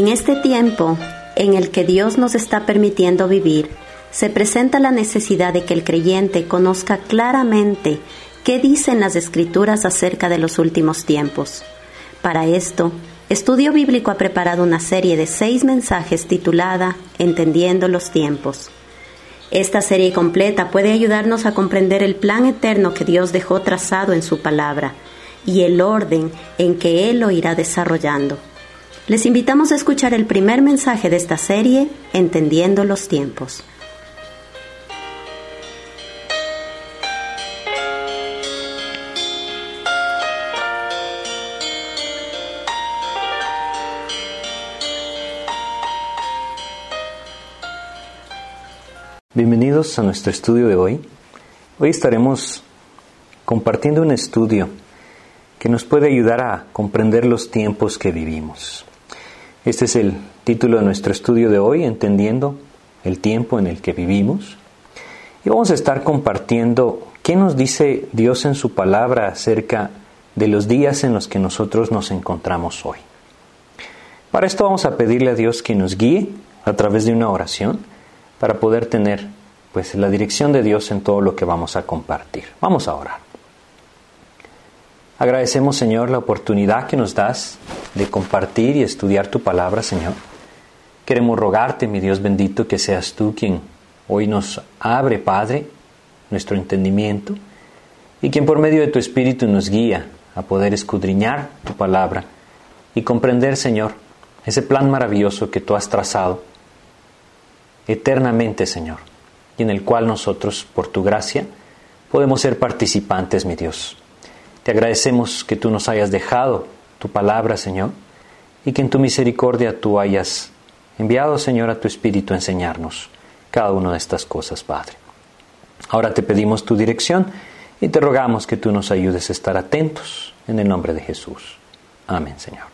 En este tiempo en el que Dios nos está permitiendo vivir, se presenta la necesidad de que el creyente conozca claramente qué dicen las escrituras acerca de los últimos tiempos. Para esto, Estudio Bíblico ha preparado una serie de seis mensajes titulada Entendiendo los tiempos. Esta serie completa puede ayudarnos a comprender el plan eterno que Dios dejó trazado en su palabra y el orden en que Él lo irá desarrollando. Les invitamos a escuchar el primer mensaje de esta serie, Entendiendo los tiempos. Bienvenidos a nuestro estudio de hoy. Hoy estaremos compartiendo un estudio que nos puede ayudar a comprender los tiempos que vivimos. Este es el título de nuestro estudio de hoy, Entendiendo el tiempo en el que vivimos. Y vamos a estar compartiendo qué nos dice Dios en su palabra acerca de los días en los que nosotros nos encontramos hoy. Para esto vamos a pedirle a Dios que nos guíe a través de una oración para poder tener pues la dirección de Dios en todo lo que vamos a compartir. Vamos a orar. Agradecemos, Señor, la oportunidad que nos das de compartir y estudiar tu palabra, Señor. Queremos rogarte, mi Dios bendito, que seas tú quien hoy nos abre, Padre, nuestro entendimiento y quien por medio de tu Espíritu nos guía a poder escudriñar tu palabra y comprender, Señor, ese plan maravilloso que tú has trazado eternamente, Señor, y en el cual nosotros, por tu gracia, podemos ser participantes, mi Dios. Te agradecemos que tú nos hayas dejado tu palabra, Señor, y que en tu misericordia tú hayas enviado, Señor, a tu Espíritu a enseñarnos cada una de estas cosas, Padre. Ahora te pedimos tu dirección y te rogamos que tú nos ayudes a estar atentos en el nombre de Jesús. Amén, Señor.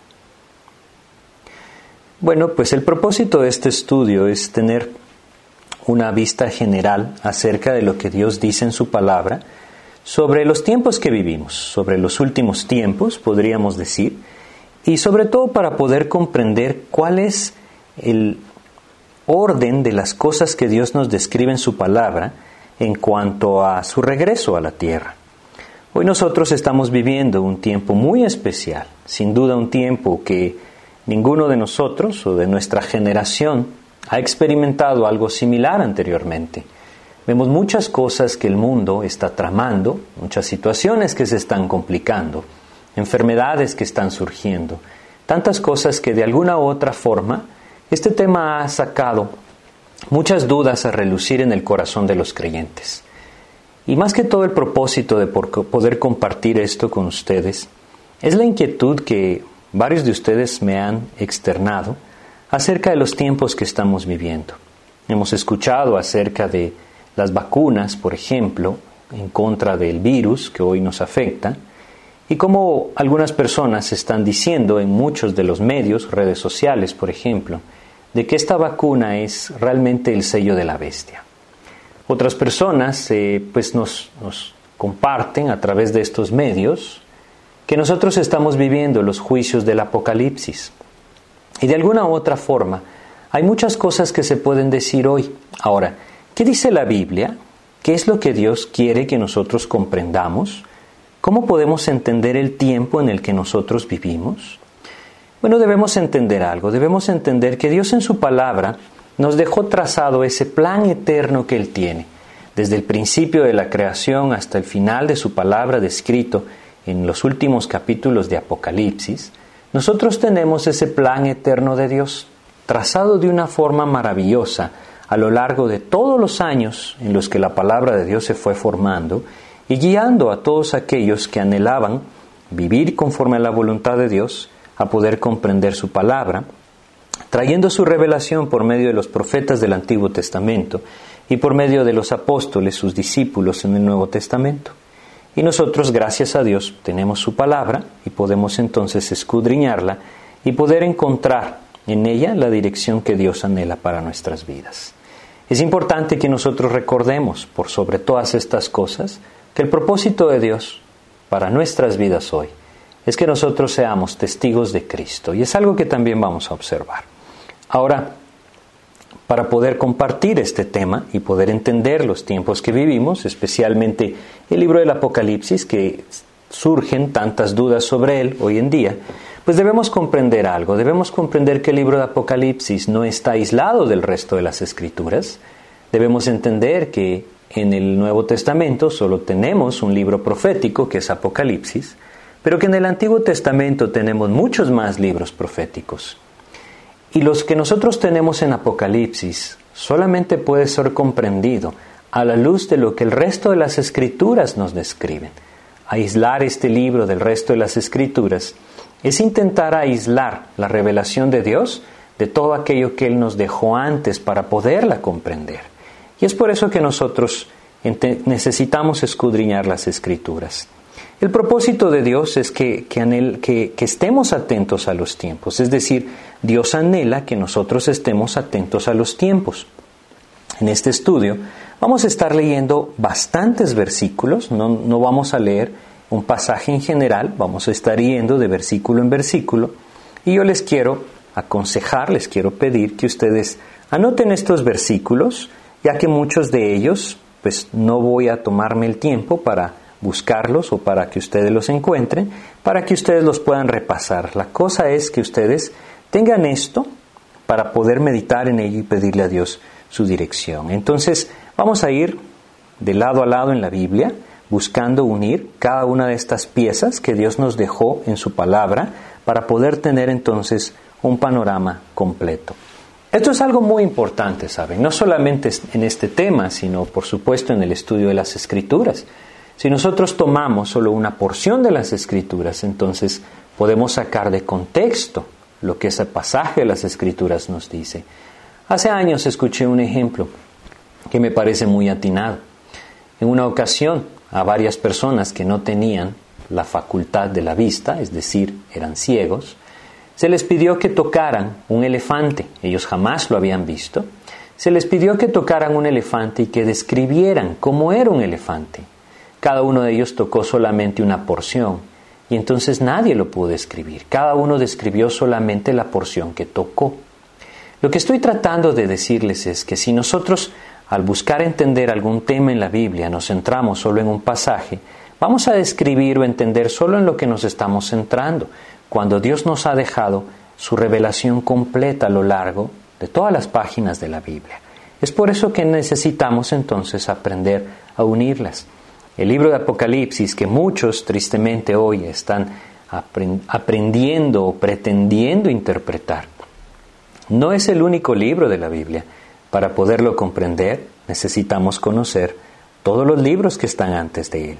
Bueno, pues el propósito de este estudio es tener una vista general acerca de lo que Dios dice en su palabra sobre los tiempos que vivimos, sobre los últimos tiempos, podríamos decir, y sobre todo para poder comprender cuál es el orden de las cosas que Dios nos describe en su palabra en cuanto a su regreso a la tierra. Hoy nosotros estamos viviendo un tiempo muy especial, sin duda un tiempo que ninguno de nosotros o de nuestra generación ha experimentado algo similar anteriormente. Vemos muchas cosas que el mundo está tramando, muchas situaciones que se están complicando, enfermedades que están surgiendo, tantas cosas que de alguna u otra forma este tema ha sacado muchas dudas a relucir en el corazón de los creyentes. Y más que todo el propósito de poder compartir esto con ustedes, es la inquietud que varios de ustedes me han externado acerca de los tiempos que estamos viviendo. Hemos escuchado acerca de las vacunas, por ejemplo, en contra del virus que hoy nos afecta, y cómo algunas personas están diciendo en muchos de los medios, redes sociales, por ejemplo, de que esta vacuna es realmente el sello de la bestia. Otras personas eh, pues nos, nos comparten a través de estos medios que nosotros estamos viviendo los juicios del Apocalipsis, y de alguna u otra forma, hay muchas cosas que se pueden decir hoy. Ahora, ¿qué dice la Biblia? ¿Qué es lo que Dios quiere que nosotros comprendamos? ¿Cómo podemos entender el tiempo en el que nosotros vivimos? Bueno, debemos entender algo, debemos entender que Dios en su palabra nos dejó trazado ese plan eterno que Él tiene, desde el principio de la creación hasta el final de su palabra descrito en los últimos capítulos de Apocalipsis, nosotros tenemos ese plan eterno de Dios, trazado de una forma maravillosa a lo largo de todos los años en los que la palabra de Dios se fue formando y guiando a todos aquellos que anhelaban vivir conforme a la voluntad de Dios, a poder comprender su palabra, trayendo su revelación por medio de los profetas del Antiguo Testamento y por medio de los apóstoles, sus discípulos en el Nuevo Testamento. Y nosotros, gracias a Dios, tenemos su palabra y podemos entonces escudriñarla y poder encontrar en ella la dirección que Dios anhela para nuestras vidas. Es importante que nosotros recordemos, por sobre todas estas cosas, que el propósito de Dios para nuestras vidas hoy es que nosotros seamos testigos de Cristo. Y es algo que también vamos a observar. Ahora, para poder compartir este tema y poder entender los tiempos que vivimos, especialmente el libro del Apocalipsis, que surgen tantas dudas sobre él hoy en día, pues debemos comprender algo, debemos comprender que el libro de Apocalipsis no está aislado del resto de las escrituras, debemos entender que en el Nuevo Testamento solo tenemos un libro profético que es Apocalipsis, pero que en el Antiguo Testamento tenemos muchos más libros proféticos. Y los que nosotros tenemos en Apocalipsis solamente puede ser comprendido a la luz de lo que el resto de las escrituras nos describen. Aislar este libro del resto de las escrituras es intentar aislar la revelación de Dios de todo aquello que Él nos dejó antes para poderla comprender. Y es por eso que nosotros necesitamos escudriñar las escrituras. El propósito de Dios es que, que, estemos atentos a los tiempos, es decir, Dios anhela que nosotros estemos atentos a los tiempos. En este estudio vamos a estar leyendo bastantes versículos, no, no vamos a leer un pasaje en general, vamos a estar yendo de versículo en versículo y yo les quiero aconsejar, les quiero pedir que ustedes anoten estos versículos, ya que muchos de ellos, pues no voy a tomarme el tiempo para buscarlos o para que ustedes los encuentren, para que ustedes los puedan repasar. La cosa es que ustedes tengan esto para poder meditar en ello y pedirle a Dios su dirección. Entonces, vamos a ir de lado a lado en la Biblia, buscando unir cada una de estas piezas que Dios nos dejó en su palabra para poder tener entonces un panorama completo. Esto es algo muy importante, ¿saben? No solamente en este tema, sino por supuesto en el estudio de las escrituras. Si nosotros tomamos solo una porción de las escrituras, entonces podemos sacar de contexto lo que ese pasaje de las escrituras nos dice. Hace años escuché un ejemplo que me parece muy atinado. En una ocasión, a varias personas que no tenían la facultad de la vista, es decir, eran ciegos, se les pidió que tocaran un elefante, ellos jamás lo habían visto, se les pidió que tocaran un elefante y que describieran cómo era un elefante. Cada uno de ellos tocó solamente una porción y entonces nadie lo pudo describir. Cada uno describió solamente la porción que tocó. Lo que estoy tratando de decirles es que si nosotros al buscar entender algún tema en la Biblia nos centramos solo en un pasaje, vamos a describir o entender solo en lo que nos estamos centrando, cuando Dios nos ha dejado su revelación completa a lo largo de todas las páginas de la Biblia. Es por eso que necesitamos entonces aprender a unirlas. El libro de Apocalipsis, que muchos tristemente hoy están aprendiendo o pretendiendo interpretar, no es el único libro de la Biblia. Para poderlo comprender, necesitamos conocer todos los libros que están antes de él.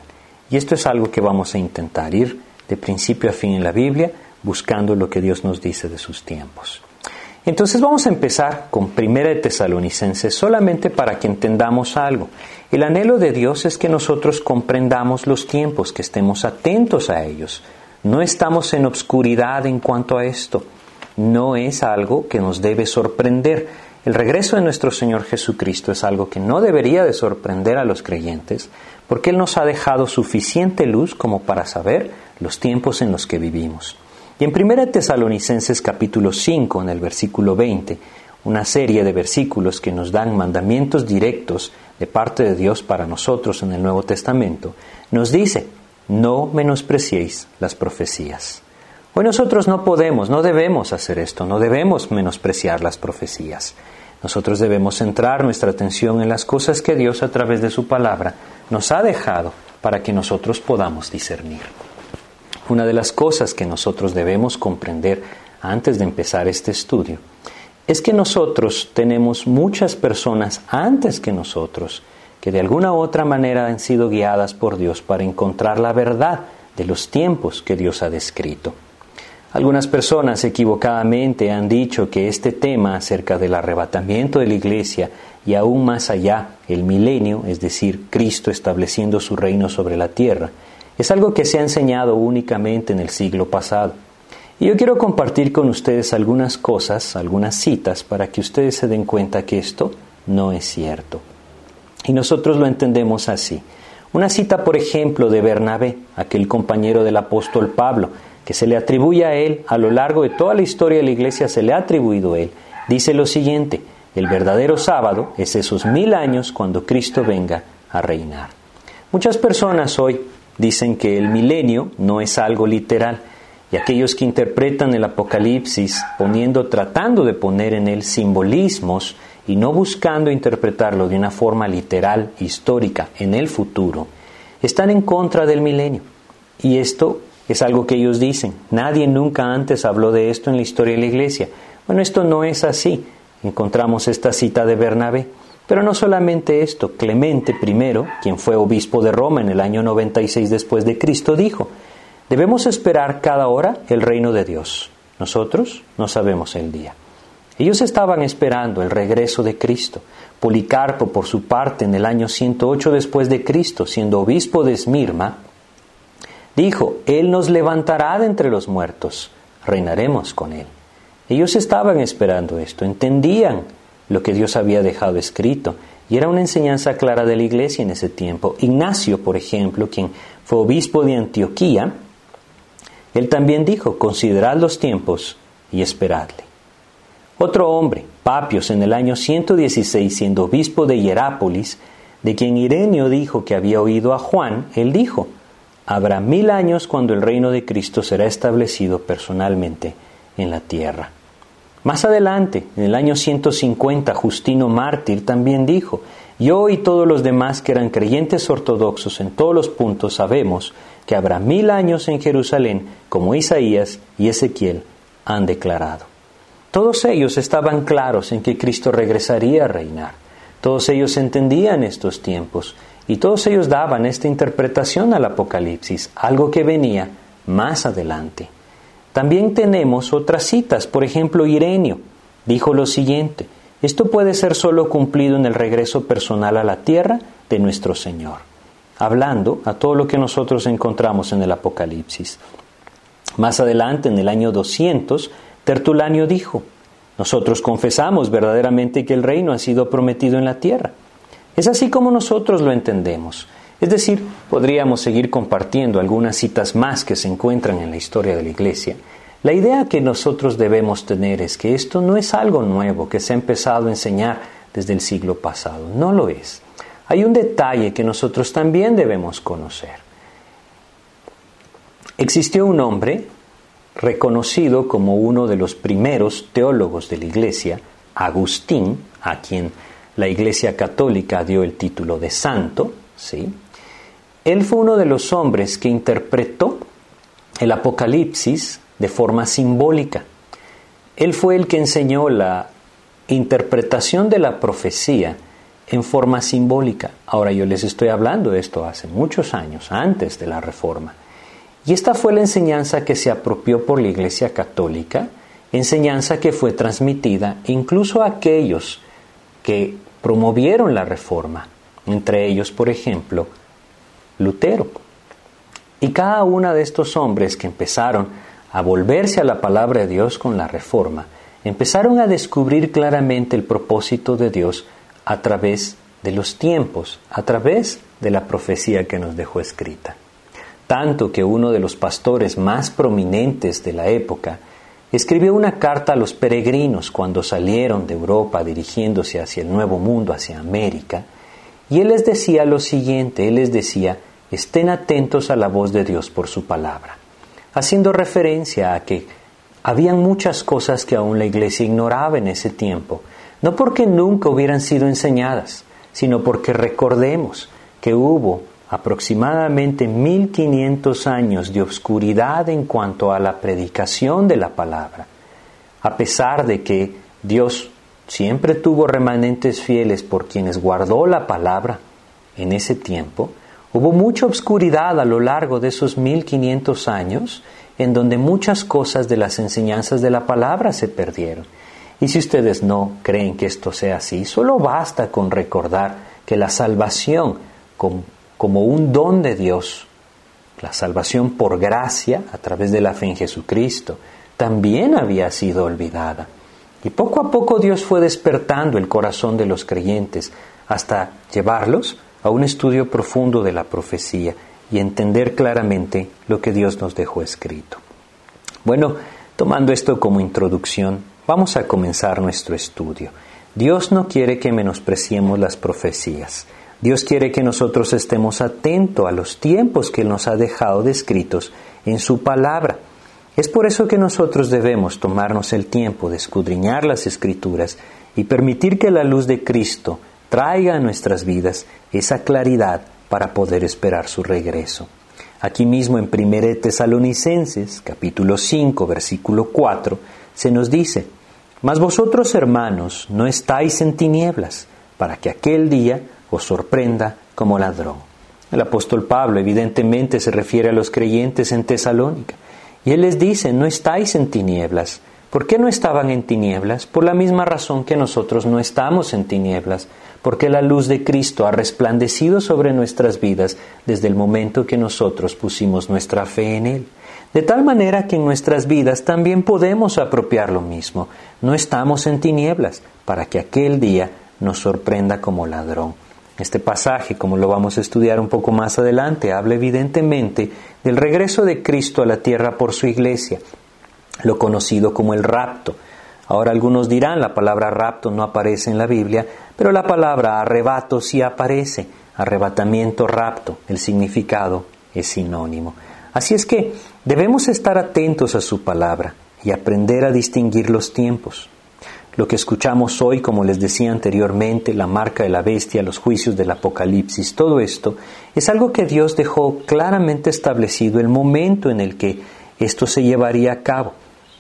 Y esto es algo que vamos a intentar ir de principio a fin en la Biblia, buscando lo que Dios nos dice de sus tiempos. Entonces vamos a empezar con Primera de Tesalonicenses solamente para que entendamos algo. El anhelo de Dios es que nosotros comprendamos los tiempos, que estemos atentos a ellos. No estamos en obscuridad en cuanto a esto. No es algo que nos debe sorprender. El regreso de nuestro Señor Jesucristo es algo que no debería de sorprender a los creyentes, porque Él nos ha dejado suficiente luz como para saber los tiempos en los que vivimos. Y en 1 Tesalonicenses capítulo 5, en el versículo 20, una serie de versículos que nos dan mandamientos directos de parte de Dios para nosotros en el Nuevo Testamento, nos dice, no menospreciéis las profecías. Hoy nosotros no podemos, no debemos hacer esto, no debemos menospreciar las profecías. Nosotros debemos centrar nuestra atención en las cosas que Dios a través de su palabra nos ha dejado para que nosotros podamos discernir. Una de las cosas que nosotros debemos comprender antes de empezar este estudio es que nosotros tenemos muchas personas antes que nosotros que de alguna u otra manera han sido guiadas por Dios para encontrar la verdad de los tiempos que Dios ha descrito. Algunas personas equivocadamente han dicho que este tema acerca del arrebatamiento de la iglesia y aún más allá el milenio, es decir, Cristo estableciendo su reino sobre la tierra, es algo que se ha enseñado únicamente en el siglo pasado. Y yo quiero compartir con ustedes algunas cosas, algunas citas, para que ustedes se den cuenta que esto no es cierto. Y nosotros lo entendemos así. Una cita, por ejemplo, de Bernabé, aquel compañero del apóstol Pablo, que se le atribuye a él a lo largo de toda la historia de la iglesia, se le ha atribuido a él, dice lo siguiente, el verdadero sábado es esos mil años cuando Cristo venga a reinar. Muchas personas hoy dicen que el milenio no es algo literal y aquellos que interpretan el Apocalipsis poniendo, tratando de poner en él simbolismos y no buscando interpretarlo de una forma literal, histórica, en el futuro, están en contra del milenio. Y esto es algo que ellos dicen. Nadie nunca antes habló de esto en la historia de la iglesia. Bueno, esto no es así. Encontramos esta cita de Bernabé. Pero no solamente esto, Clemente I, quien fue obispo de Roma en el año 96 después de Cristo, dijo, debemos esperar cada hora el reino de Dios. Nosotros no sabemos el día. Ellos estaban esperando el regreso de Cristo. Policarpo, por su parte, en el año 108 después de Cristo, siendo obispo de Esmirma, dijo, Él nos levantará de entre los muertos, reinaremos con Él. Ellos estaban esperando esto, entendían lo que Dios había dejado escrito, y era una enseñanza clara de la iglesia en ese tiempo. Ignacio, por ejemplo, quien fue obispo de Antioquía, él también dijo, considerad los tiempos y esperadle. Otro hombre, Papios, en el año 116, siendo obispo de Hierápolis, de quien Irenio dijo que había oído a Juan, él dijo, habrá mil años cuando el reino de Cristo será establecido personalmente en la tierra. Más adelante, en el año 150, Justino Mártir también dijo, yo y todos los demás que eran creyentes ortodoxos en todos los puntos sabemos que habrá mil años en Jerusalén, como Isaías y Ezequiel han declarado. Todos ellos estaban claros en que Cristo regresaría a reinar. Todos ellos entendían estos tiempos y todos ellos daban esta interpretación al Apocalipsis, algo que venía más adelante. También tenemos otras citas, por ejemplo, Irenio dijo lo siguiente, esto puede ser solo cumplido en el regreso personal a la tierra de nuestro Señor, hablando a todo lo que nosotros encontramos en el Apocalipsis. Más adelante, en el año 200, Tertulanio dijo, nosotros confesamos verdaderamente que el reino ha sido prometido en la tierra. Es así como nosotros lo entendemos. Es decir, podríamos seguir compartiendo algunas citas más que se encuentran en la historia de la Iglesia. La idea que nosotros debemos tener es que esto no es algo nuevo que se ha empezado a enseñar desde el siglo pasado, no lo es. Hay un detalle que nosotros también debemos conocer. Existió un hombre reconocido como uno de los primeros teólogos de la Iglesia, Agustín, a quien la Iglesia Católica dio el título de santo, ¿sí? Él fue uno de los hombres que interpretó el Apocalipsis de forma simbólica. Él fue el que enseñó la interpretación de la profecía en forma simbólica. Ahora yo les estoy hablando de esto hace muchos años, antes de la Reforma. Y esta fue la enseñanza que se apropió por la Iglesia Católica, enseñanza que fue transmitida incluso a aquellos que promovieron la Reforma, entre ellos, por ejemplo, Lutero. Y cada uno de estos hombres que empezaron a volverse a la palabra de Dios con la reforma, empezaron a descubrir claramente el propósito de Dios a través de los tiempos, a través de la profecía que nos dejó escrita. Tanto que uno de los pastores más prominentes de la época escribió una carta a los peregrinos cuando salieron de Europa dirigiéndose hacia el Nuevo Mundo, hacia América, y él les decía lo siguiente, él les decía, estén atentos a la voz de Dios por su palabra, haciendo referencia a que habían muchas cosas que aún la iglesia ignoraba en ese tiempo, no porque nunca hubieran sido enseñadas, sino porque recordemos que hubo aproximadamente 1500 años de obscuridad en cuanto a la predicación de la palabra, a pesar de que Dios siempre tuvo remanentes fieles por quienes guardó la palabra en ese tiempo, hubo mucha obscuridad a lo largo de esos 1500 años en donde muchas cosas de las enseñanzas de la palabra se perdieron. Y si ustedes no creen que esto sea así, solo basta con recordar que la salvación como un don de Dios, la salvación por gracia a través de la fe en Jesucristo, también había sido olvidada. Y poco a poco Dios fue despertando el corazón de los creyentes hasta llevarlos a un estudio profundo de la profecía y entender claramente lo que Dios nos dejó escrito. Bueno, tomando esto como introducción, Vamos a comenzar nuestro estudio. Dios no quiere que menospreciemos las profecías. Dios quiere que nosotros estemos atentos a los tiempos que nos ha dejado descritos en su palabra. Es por eso que nosotros debemos tomarnos el tiempo de escudriñar las escrituras y permitir que la luz de Cristo traiga a nuestras vidas esa claridad para poder esperar su regreso. Aquí mismo en 1 Tesalonicenses, capítulo 5, versículo 4, se nos dice, Mas vosotros, hermanos, no estáis en tinieblas, para que aquel día os sorprenda como ladrón. El apóstol Pablo evidentemente se refiere a los creyentes en Tesalónica, y él les dice, no estáis en tinieblas. ¿Por qué no estaban en tinieblas? Por la misma razón que nosotros no estamos en tinieblas, porque la luz de Cristo ha resplandecido sobre nuestras vidas desde el momento que nosotros pusimos nuestra fe en Él. De tal manera que en nuestras vidas también podemos apropiar lo mismo. No estamos en tinieblas para que aquel día nos sorprenda como ladrón. Este pasaje, como lo vamos a estudiar un poco más adelante, habla evidentemente del regreso de Cristo a la tierra por su iglesia, lo conocido como el rapto. Ahora algunos dirán, la palabra rapto no aparece en la Biblia, pero la palabra arrebato sí aparece. Arrebatamiento, rapto, el significado es sinónimo. Así es que debemos estar atentos a su palabra y aprender a distinguir los tiempos. Lo que escuchamos hoy, como les decía anteriormente, la marca de la bestia, los juicios del Apocalipsis, todo esto, es algo que Dios dejó claramente establecido el momento en el que esto se llevaría a cabo.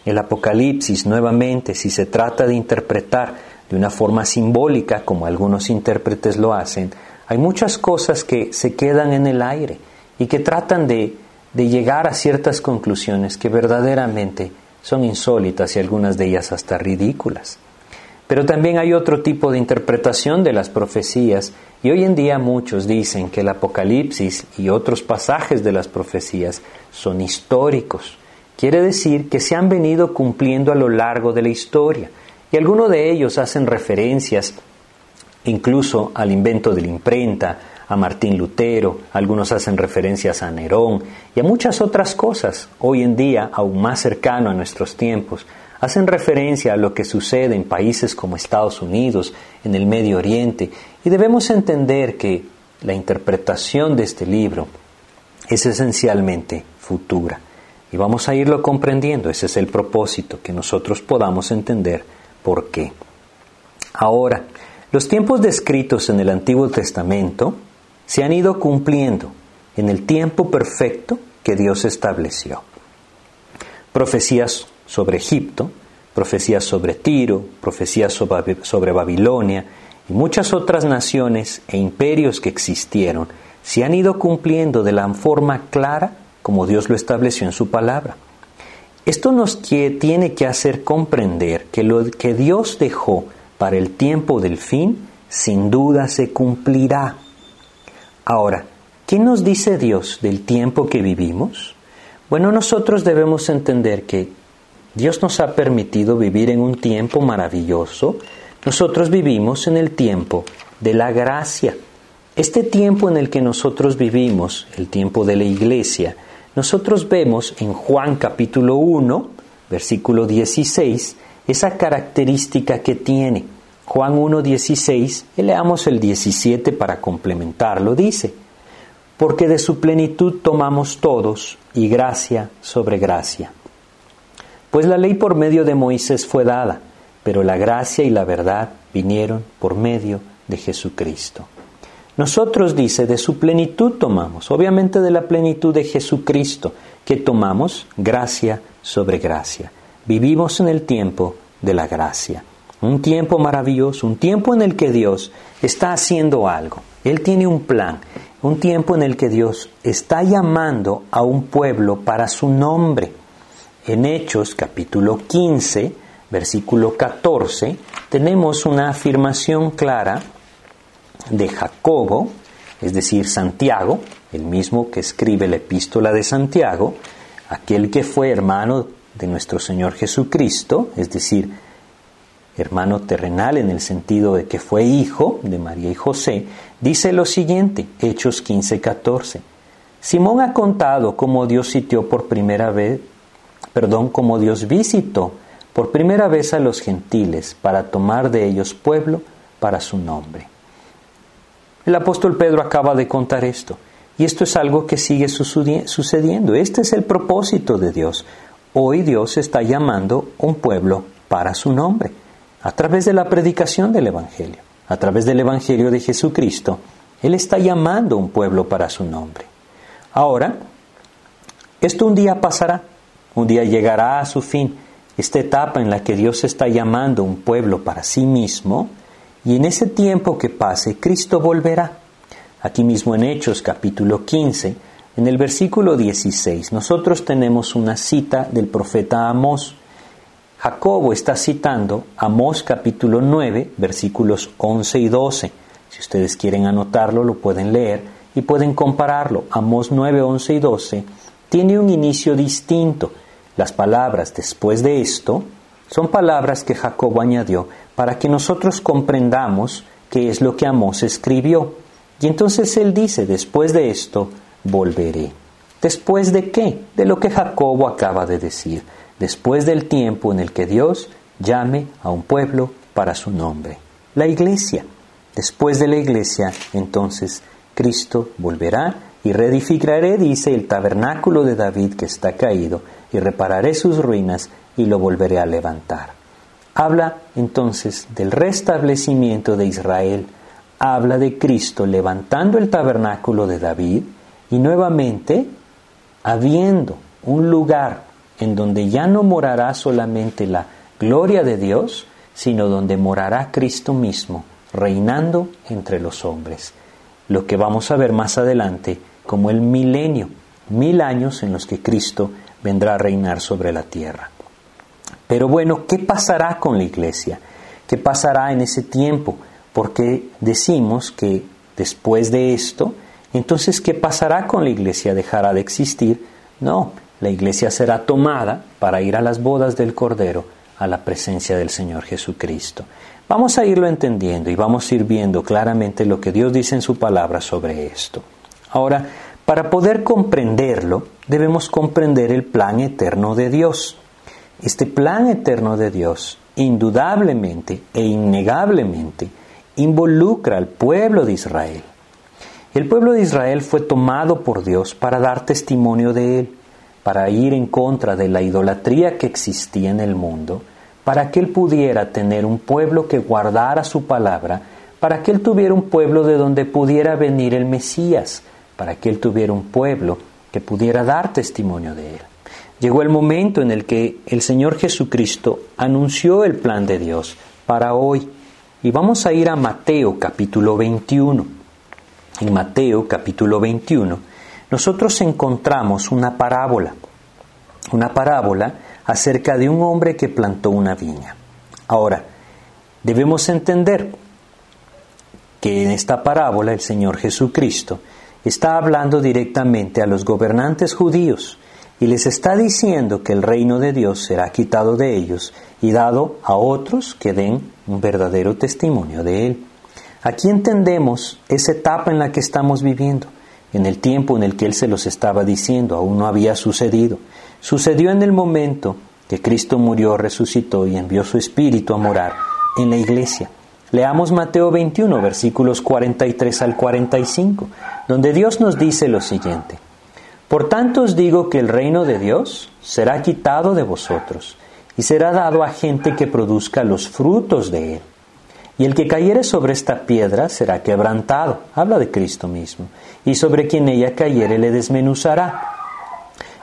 El Apocalipsis, nuevamente, si se trata de interpretar de una forma simbólica, como algunos intérpretes lo hacen, hay muchas cosas que se quedan en el aire y que tratan de, de llegar a ciertas conclusiones que verdaderamente son insólitas y algunas de ellas hasta ridículas. Pero también hay otro tipo de interpretación de las profecías y hoy en día muchos dicen que el Apocalipsis y otros pasajes de las profecías son históricos, Quiere decir que se han venido cumpliendo a lo largo de la historia y algunos de ellos hacen referencias incluso al invento de la imprenta, a Martín Lutero, algunos hacen referencias a Nerón y a muchas otras cosas, hoy en día aún más cercano a nuestros tiempos, hacen referencia a lo que sucede en países como Estados Unidos, en el Medio Oriente, y debemos entender que la interpretación de este libro es esencialmente futura. Y vamos a irlo comprendiendo, ese es el propósito, que nosotros podamos entender por qué. Ahora, los tiempos descritos en el Antiguo Testamento se han ido cumpliendo en el tiempo perfecto que Dios estableció. Profecías sobre Egipto, profecías sobre Tiro, profecías sobre Babilonia y muchas otras naciones e imperios que existieron se han ido cumpliendo de la forma clara como Dios lo estableció en su palabra. Esto nos tiene que hacer comprender que lo que Dios dejó para el tiempo del fin, sin duda se cumplirá. Ahora, ¿qué nos dice Dios del tiempo que vivimos? Bueno, nosotros debemos entender que Dios nos ha permitido vivir en un tiempo maravilloso. Nosotros vivimos en el tiempo de la gracia. Este tiempo en el que nosotros vivimos, el tiempo de la iglesia, nosotros vemos en Juan capítulo 1, versículo 16, esa característica que tiene. Juan 1, 16, y leamos el 17 para complementarlo, dice, porque de su plenitud tomamos todos y gracia sobre gracia. Pues la ley por medio de Moisés fue dada, pero la gracia y la verdad vinieron por medio de Jesucristo. Nosotros, dice, de su plenitud tomamos, obviamente de la plenitud de Jesucristo, que tomamos gracia sobre gracia. Vivimos en el tiempo de la gracia. Un tiempo maravilloso, un tiempo en el que Dios está haciendo algo. Él tiene un plan, un tiempo en el que Dios está llamando a un pueblo para su nombre. En Hechos capítulo 15, versículo 14, tenemos una afirmación clara de Jacobo, es decir, Santiago, el mismo que escribe la epístola de Santiago, aquel que fue hermano de nuestro Señor Jesucristo, es decir, hermano terrenal en el sentido de que fue hijo de María y José, dice lo siguiente, Hechos 15:14. Simón ha contado cómo Dios sitió por primera vez, perdón, cómo Dios visitó por primera vez a los gentiles para tomar de ellos pueblo para su nombre. El apóstol Pedro acaba de contar esto, y esto es algo que sigue sucediendo. Este es el propósito de Dios. Hoy Dios está llamando un pueblo para su nombre, a través de la predicación del Evangelio, a través del Evangelio de Jesucristo. Él está llamando un pueblo para su nombre. Ahora, esto un día pasará, un día llegará a su fin, esta etapa en la que Dios está llamando un pueblo para sí mismo, y en ese tiempo que pase, Cristo volverá. Aquí mismo en Hechos capítulo 15, en el versículo 16, nosotros tenemos una cita del profeta Amós. Jacobo está citando Amós capítulo 9, versículos 11 y 12. Si ustedes quieren anotarlo, lo pueden leer y pueden compararlo. Amós 9, 11 y 12 tiene un inicio distinto. Las palabras después de esto son palabras que Jacobo añadió para que nosotros comprendamos qué es lo que Amós escribió. Y entonces él dice, después de esto, volveré. ¿Después de qué? De lo que Jacobo acaba de decir. Después del tiempo en el que Dios llame a un pueblo para su nombre. La iglesia. Después de la iglesia, entonces, Cristo volverá y reedificaré, dice, el tabernáculo de David que está caído, y repararé sus ruinas y lo volveré a levantar. Habla entonces del restablecimiento de Israel, habla de Cristo levantando el tabernáculo de David y nuevamente habiendo un lugar en donde ya no morará solamente la gloria de Dios, sino donde morará Cristo mismo, reinando entre los hombres. Lo que vamos a ver más adelante como el milenio, mil años en los que Cristo vendrá a reinar sobre la tierra. Pero bueno, ¿qué pasará con la iglesia? ¿Qué pasará en ese tiempo? Porque decimos que después de esto, entonces, ¿qué pasará con la iglesia? ¿Dejará de existir? No, la iglesia será tomada para ir a las bodas del Cordero, a la presencia del Señor Jesucristo. Vamos a irlo entendiendo y vamos a ir viendo claramente lo que Dios dice en su palabra sobre esto. Ahora, para poder comprenderlo, debemos comprender el plan eterno de Dios. Este plan eterno de Dios, indudablemente e innegablemente, involucra al pueblo de Israel. El pueblo de Israel fue tomado por Dios para dar testimonio de Él, para ir en contra de la idolatría que existía en el mundo, para que Él pudiera tener un pueblo que guardara su palabra, para que Él tuviera un pueblo de donde pudiera venir el Mesías, para que él tuviera un pueblo que pudiera dar testimonio de él. Llegó el momento en el que el Señor Jesucristo anunció el plan de Dios para hoy. Y vamos a ir a Mateo capítulo 21. En Mateo capítulo 21 nosotros encontramos una parábola, una parábola acerca de un hombre que plantó una viña. Ahora, debemos entender que en esta parábola el Señor Jesucristo está hablando directamente a los gobernantes judíos y les está diciendo que el reino de Dios será quitado de ellos y dado a otros que den un verdadero testimonio de él. Aquí entendemos esa etapa en la que estamos viviendo, en el tiempo en el que él se los estaba diciendo, aún no había sucedido. Sucedió en el momento que Cristo murió, resucitó y envió su espíritu a morar en la iglesia. Leamos Mateo 21, versículos 43 al 45, donde Dios nos dice lo siguiente. Por tanto os digo que el reino de Dios será quitado de vosotros y será dado a gente que produzca los frutos de él. Y el que cayere sobre esta piedra será quebrantado, habla de Cristo mismo, y sobre quien ella cayere le desmenuzará.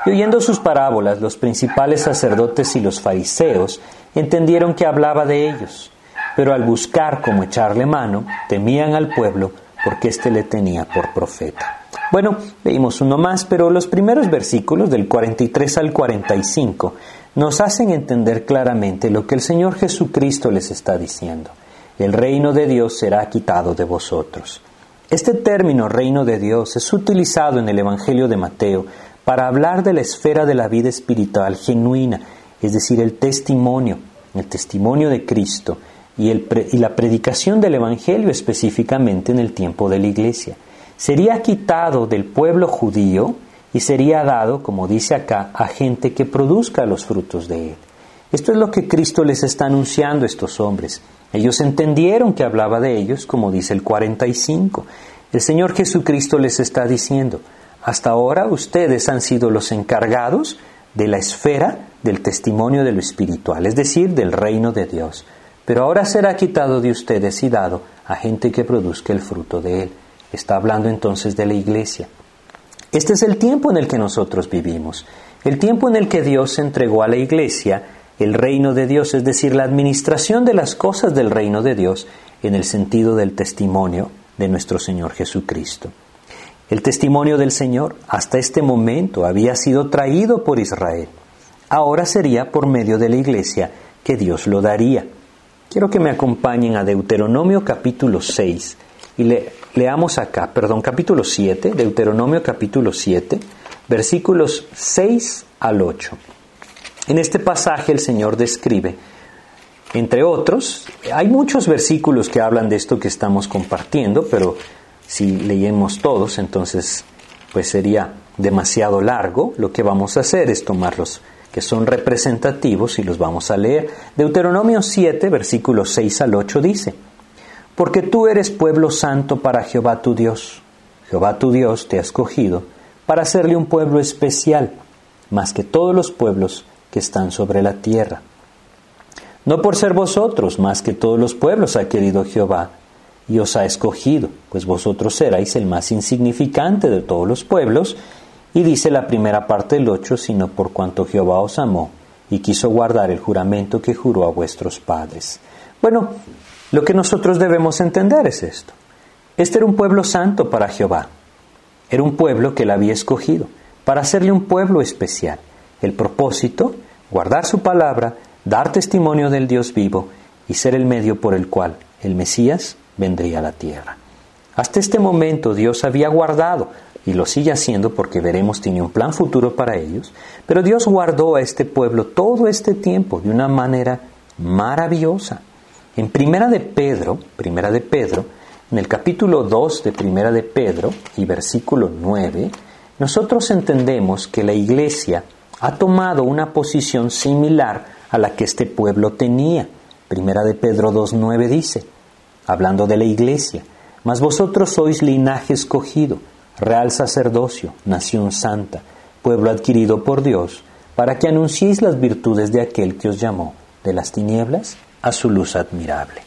Y oyendo sus parábolas, los principales sacerdotes y los fariseos entendieron que hablaba de ellos pero al buscar cómo echarle mano, temían al pueblo porque éste le tenía por profeta. Bueno, leímos uno más, pero los primeros versículos del 43 al 45 nos hacen entender claramente lo que el Señor Jesucristo les está diciendo. El reino de Dios será quitado de vosotros. Este término reino de Dios es utilizado en el Evangelio de Mateo para hablar de la esfera de la vida espiritual genuina, es decir, el testimonio, el testimonio de Cristo, y, la predicación del Evangelio específicamente en el tiempo de la iglesia. Sería quitado del pueblo judío y sería dado, como dice acá, a gente que produzca los frutos de él. Esto es lo que Cristo les está anunciando a estos hombres. Ellos entendieron que hablaba de ellos, como dice el 45. El Señor Jesucristo les está diciendo, hasta ahora ustedes han sido los encargados de la esfera del testimonio de lo espiritual, es decir, del reino de Dios. Pero ahora será quitado de ustedes y dado a gente que produzca el fruto de él. Está hablando entonces de la iglesia. Este es el tiempo en el que nosotros vivimos, el tiempo en el que Dios entregó a la iglesia el reino de Dios, es decir, la administración de las cosas del reino de Dios en el sentido del testimonio de nuestro Señor Jesucristo. El testimonio del Señor hasta este momento había sido traído por Israel. Ahora sería por medio de la iglesia que Dios lo daría. Quiero que me acompañen a Deuteronomio capítulo 6 y le, leamos acá, perdón, capítulo 7, Deuteronomio capítulo 7, versículos 6 al 8. En este pasaje el Señor describe, entre otros, hay muchos versículos que hablan de esto que estamos compartiendo, pero si leemos todos, entonces pues sería demasiado largo. Lo que vamos a hacer es tomarlos que son representativos y los vamos a leer. Deuteronomio 7, versículos 6 al 8 dice, Porque tú eres pueblo santo para Jehová tu Dios. Jehová tu Dios te ha escogido para hacerle un pueblo especial, más que todos los pueblos que están sobre la tierra. No por ser vosotros más que todos los pueblos ha querido Jehová, y os ha escogido, pues vosotros seráis el más insignificante de todos los pueblos, y dice la primera parte del 8, sino por cuanto Jehová os amó y quiso guardar el juramento que juró a vuestros padres. Bueno, lo que nosotros debemos entender es esto. Este era un pueblo santo para Jehová. Era un pueblo que él había escogido para hacerle un pueblo especial. El propósito, guardar su palabra, dar testimonio del Dios vivo y ser el medio por el cual el Mesías vendría a la tierra. Hasta este momento Dios había guardado, y lo sigue haciendo porque veremos tiene un plan futuro para ellos, pero Dios guardó a este pueblo todo este tiempo de una manera maravillosa. En Primera de Pedro, Primera de Pedro, en el capítulo 2 de Primera de Pedro y versículo 9, nosotros entendemos que la iglesia ha tomado una posición similar a la que este pueblo tenía. Primera de Pedro 2.9 dice, hablando de la iglesia. Mas vosotros sois linaje escogido, real sacerdocio, nación santa, pueblo adquirido por Dios, para que anunciéis las virtudes de aquel que os llamó de las tinieblas a su luz admirable.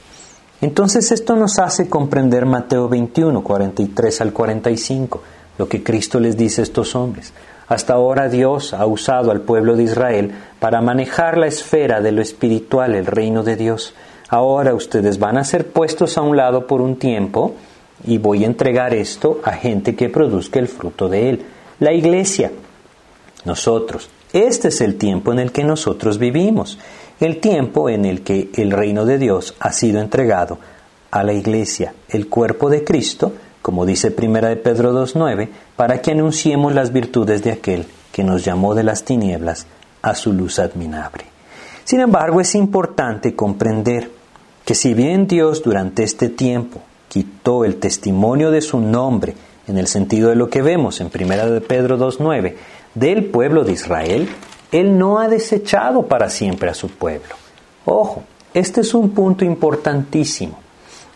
Entonces esto nos hace comprender Mateo 21, 43 al 45, lo que Cristo les dice a estos hombres. Hasta ahora Dios ha usado al pueblo de Israel para manejar la esfera de lo espiritual, el reino de Dios, ahora ustedes van a ser puestos a un lado por un tiempo y voy a entregar esto a gente que produzca el fruto de él. La iglesia, nosotros. Este es el tiempo en el que nosotros vivimos, el tiempo en el que el reino de Dios ha sido entregado a la iglesia, el cuerpo de Cristo, como dice Primera de Pedro 2.9, para que anunciemos las virtudes de aquel que nos llamó de las tinieblas a su luz admirable. Sin embargo, es importante comprender que si bien Dios durante este tiempo quitó el testimonio de su nombre, en el sentido de lo que vemos en 1 de Pedro 2.9, del pueblo de Israel, Él no ha desechado para siempre a su pueblo. Ojo, este es un punto importantísimo.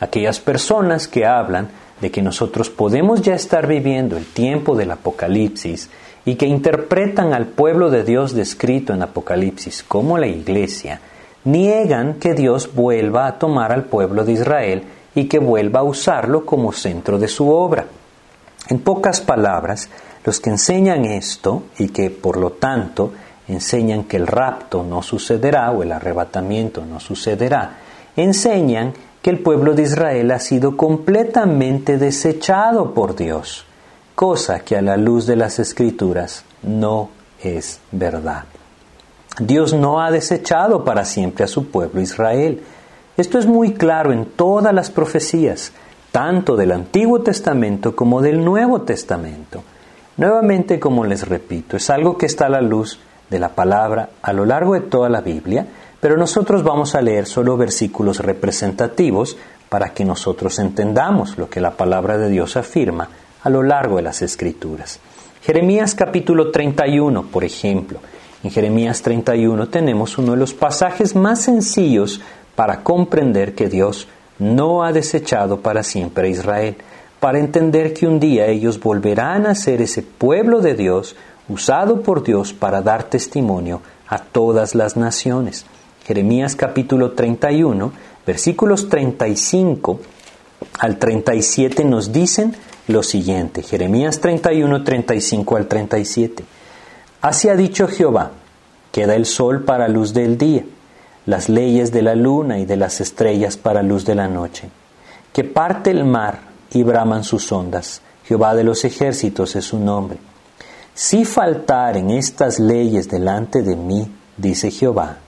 Aquellas personas que hablan de que nosotros podemos ya estar viviendo el tiempo del Apocalipsis y que interpretan al pueblo de Dios descrito en Apocalipsis como la iglesia, niegan que Dios vuelva a tomar al pueblo de Israel y que vuelva a usarlo como centro de su obra. En pocas palabras, los que enseñan esto y que por lo tanto enseñan que el rapto no sucederá o el arrebatamiento no sucederá, enseñan que el pueblo de Israel ha sido completamente desechado por Dios, cosa que a la luz de las escrituras no es verdad. Dios no ha desechado para siempre a su pueblo Israel. Esto es muy claro en todas las profecías, tanto del Antiguo Testamento como del Nuevo Testamento. Nuevamente, como les repito, es algo que está a la luz de la palabra a lo largo de toda la Biblia, pero nosotros vamos a leer solo versículos representativos para que nosotros entendamos lo que la palabra de Dios afirma a lo largo de las Escrituras. Jeremías capítulo 31, por ejemplo, En Jeremías 31 tenemos uno de los pasajes más sencillos para comprender que Dios no ha desechado para siempre a Israel, para entender que un día ellos volverán a ser ese pueblo de Dios usado por Dios para dar testimonio a todas las naciones. Jeremías capítulo 31, versículos 35 al 37 nos dicen lo siguiente. Jeremías 31, 35 al 37. Así ha dicho Jehová, queda el sol para luz del día, las leyes de la luna y de las estrellas para luz de la noche. Que parte el mar y braman sus ondas. Jehová de los ejércitos es su nombre. Si faltaren estas leyes delante de mí, dice Jehová,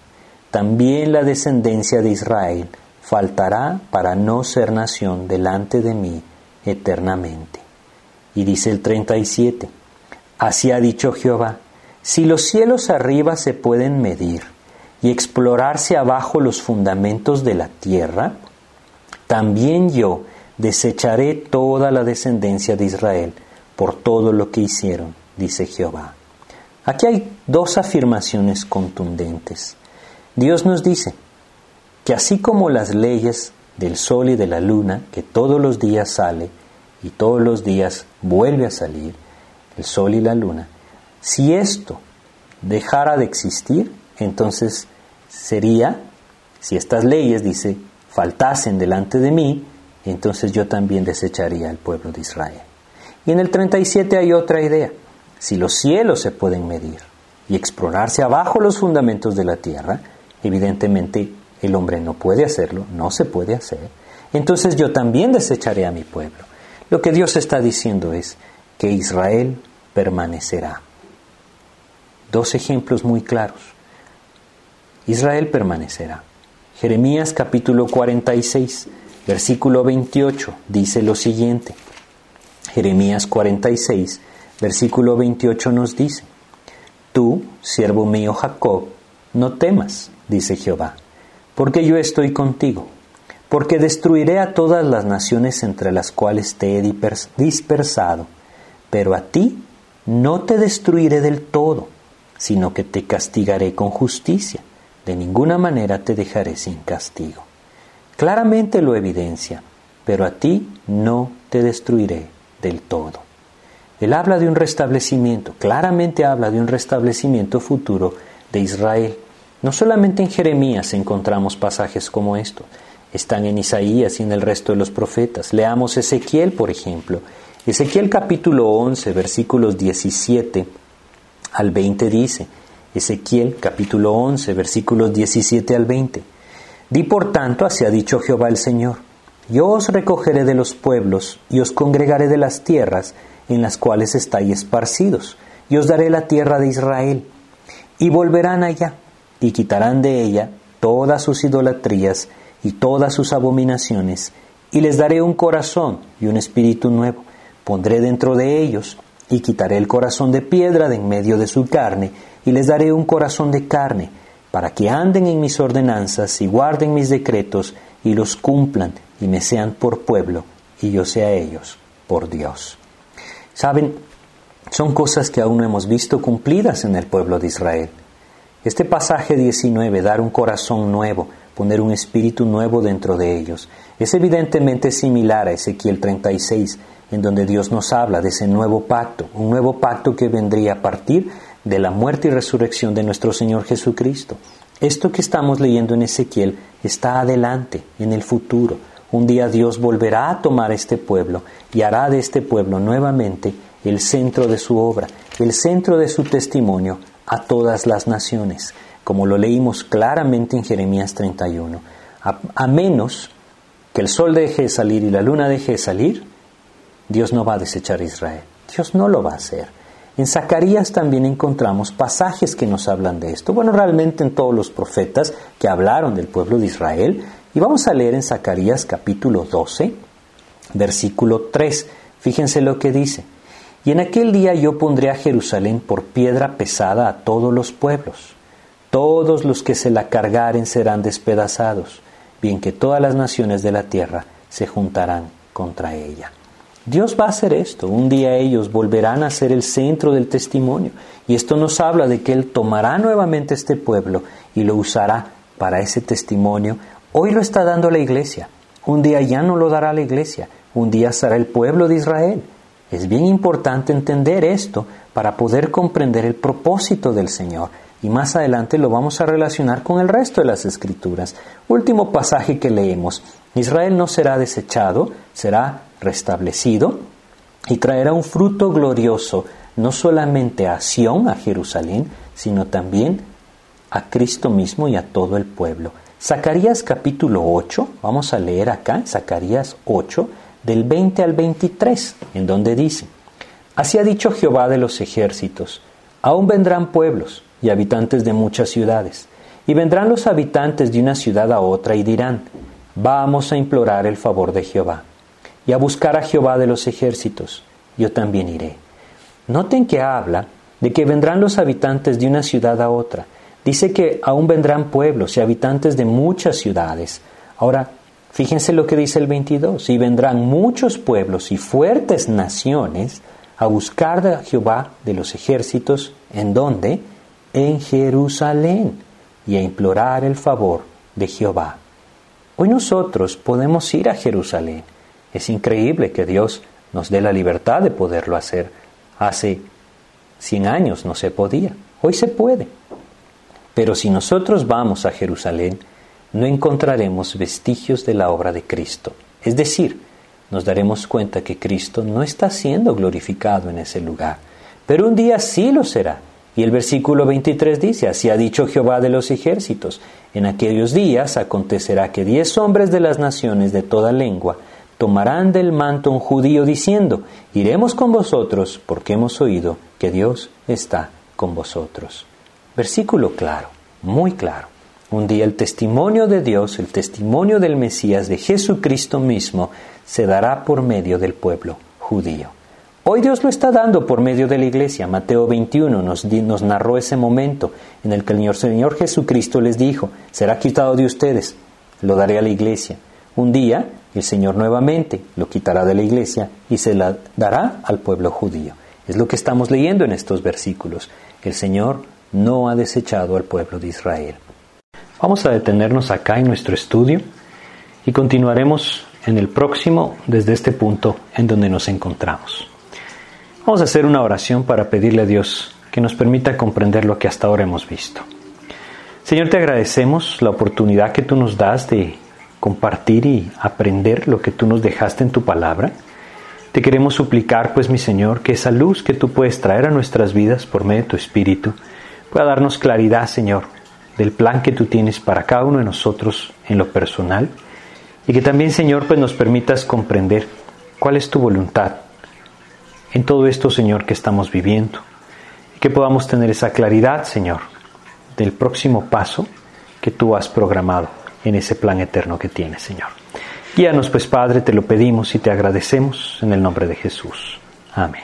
también la descendencia de Israel faltará para no ser nación delante de mí eternamente. Y dice el 37, así ha dicho Jehová, si los cielos arriba se pueden medir y explorarse abajo los fundamentos de la tierra, también yo desecharé toda la descendencia de Israel por todo lo que hicieron, dice Jehová. Aquí hay dos afirmaciones contundentes. Dios nos dice que así como las leyes del sol y de la luna, que todos los días sale y todos los días vuelve a salir, el sol y la luna, si esto dejara de existir, entonces sería, si estas leyes, dice, faltasen delante de mí, entonces yo también desecharía al pueblo de Israel. Y en el 37 hay otra idea. Si los cielos se pueden medir y explorarse abajo los fundamentos de la tierra, evidentemente el hombre no puede hacerlo, no se puede hacer, entonces yo también desecharé a mi pueblo. Lo que Dios está diciendo es que Israel permanecerá. Dos ejemplos muy claros. Israel permanecerá. Jeremías capítulo 46 versículo 28 dice lo siguiente. Jeremías 46, versículo 28 nos dice, Tú, siervo mío Jacob, no temas, dice Jehová, porque yo estoy contigo, porque destruiré a todas las naciones entre las cuales te he dispersado, pero a ti no te destruiré del todo, sino que te castigaré con justicia, de ninguna manera te dejaré sin castigo claramente lo evidencia, pero a ti no te destruiré del todo. Él habla de un restablecimiento, claramente habla de un restablecimiento futuro de Israel. No solamente en Jeremías encontramos pasajes como estos, están en Isaías y en el resto de los profetas. Leamos Ezequiel, por ejemplo. Ezequiel capítulo 11, versículos 17 al 20 dice, Ezequiel capítulo 11, versículos 17 al 20. Di por tanto, así ha dicho Jehová el Señor, yo os recogeré de los pueblos y os congregaré de las tierras en las cuales estáis esparcidos, y os daré la tierra de Israel. Y volverán allá, y quitarán de ella todas sus idolatrías y todas sus abominaciones, y les daré un corazón y un espíritu nuevo. Pondré dentro de ellos, y quitaré el corazón de piedra de en medio de su carne, y les daré un corazón de carne, para que anden en mis ordenanzas y guarden mis decretos y los cumplan y me sean por pueblo y yo sea ellos por Dios. Saben, son cosas que aún no hemos visto cumplidas en el pueblo de Israel. Este pasaje 19, dar un corazón nuevo, poner un espíritu nuevo dentro de ellos, es evidentemente similar a Ezequiel 36, en donde Dios nos habla de ese nuevo pacto, un nuevo pacto que vendría a partir de la muerte y resurrección de nuestro Señor Jesucristo. Esto que estamos leyendo en Ezequiel está adelante, en el futuro. Un día Dios volverá a tomar este pueblo y hará de este pueblo nuevamente el centro de su obra, el centro de su testimonio a todas las naciones, como lo leímos claramente en Jeremías 31. A, a menos que el sol deje de salir y la luna deje de salir, Dios no va a desechar a Israel. Dios no lo va a hacer. En Zacarías también encontramos pasajes que nos hablan de esto. Bueno, realmente en todos los profetas que hablaron del pueblo de Israel. Y vamos a leer en Zacarías capítulo 12, versículo 3. Fíjense lo que dice. Y en aquel día yo pondré a Jerusalén por piedra pesada a todos los pueblos. Todos los que se la cargaren serán despedazados, bien que todas las naciones de la tierra se juntarán contra ella. Dios va a hacer esto. Un día ellos volverán a ser el centro del testimonio. Y esto nos habla de que Él tomará nuevamente este pueblo y lo usará para ese testimonio. Hoy lo está dando la iglesia. Un día ya no lo dará la iglesia. Un día será el pueblo de Israel. Es bien importante entender esto para poder comprender el propósito del Señor. Y más adelante lo vamos a relacionar con el resto de las escrituras. Último pasaje que leemos. Israel no será desechado, será restablecido y traerá un fruto glorioso no solamente a Sión, a Jerusalén, sino también a Cristo mismo y a todo el pueblo. Zacarías capítulo 8, vamos a leer acá, Zacarías 8, del 20 al 23, en donde dice, Así ha dicho Jehová de los ejércitos, aún vendrán pueblos y habitantes de muchas ciudades, y vendrán los habitantes de una ciudad a otra y dirán, vamos a implorar el favor de Jehová y a buscar a Jehová de los ejércitos, yo también iré. Noten que habla de que vendrán los habitantes de una ciudad a otra. Dice que aún vendrán pueblos y habitantes de muchas ciudades. Ahora, fíjense lo que dice el 22, y vendrán muchos pueblos y fuertes naciones a buscar a Jehová de los ejércitos, ¿en dónde? En Jerusalén, y a implorar el favor de Jehová. Hoy nosotros podemos ir a Jerusalén es increíble que Dios nos dé la libertad de poderlo hacer. Hace 100 años no se podía, hoy se puede. Pero si nosotros vamos a Jerusalén, no encontraremos vestigios de la obra de Cristo. Es decir, nos daremos cuenta que Cristo no está siendo glorificado en ese lugar. Pero un día sí lo será. Y el versículo 23 dice, así ha dicho Jehová de los ejércitos, en aquellos días acontecerá que diez hombres de las naciones de toda lengua tomarán del manto un judío diciendo, iremos con vosotros porque hemos oído que Dios está con vosotros. Versículo claro, muy claro. Un día el testimonio de Dios, el testimonio del Mesías, de Jesucristo mismo, se dará por medio del pueblo judío. Hoy Dios lo está dando por medio de la iglesia. Mateo 21 nos, narró ese momento en el que el Señor Jesucristo les dijo, será quitado de ustedes, lo daré a la iglesia. Un día el Señor nuevamente lo quitará de la iglesia y se la dará al pueblo judío. Es lo que estamos leyendo en estos versículos. El Señor no ha desechado al pueblo de Israel. Vamos a detenernos acá en nuestro estudio y continuaremos en el próximo desde este punto en donde nos encontramos. Vamos a hacer una oración para pedirle a Dios que nos permita comprender lo que hasta ahora hemos visto. Señor, te agradecemos la oportunidad que tú nos das de compartir y aprender lo que tú nos dejaste en tu palabra. Te queremos suplicar, pues mi Señor, que esa luz que tú puedes traer a nuestras vidas por medio de tu Espíritu pueda darnos claridad, Señor, del plan que tú tienes para cada uno de nosotros en lo personal y que también, Señor, pues nos permitas comprender cuál es tu voluntad en todo esto, Señor, que estamos viviendo que podamos tener esa claridad, Señor, del próximo paso que tú has programado en ese plan eterno que tienes, Señor. Guíanos, pues, Padre, te lo pedimos y te agradecemos en el nombre de Jesús. Amén.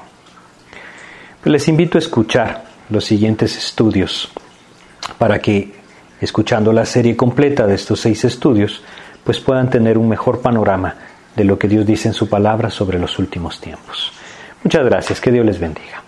Pues les invito a escuchar los siguientes estudios para que, escuchando la serie completa de estos seis estudios, pues puedan tener un mejor panorama de lo que Dios dice en su palabra sobre los últimos tiempos. Muchas gracias, que Dios les bendiga.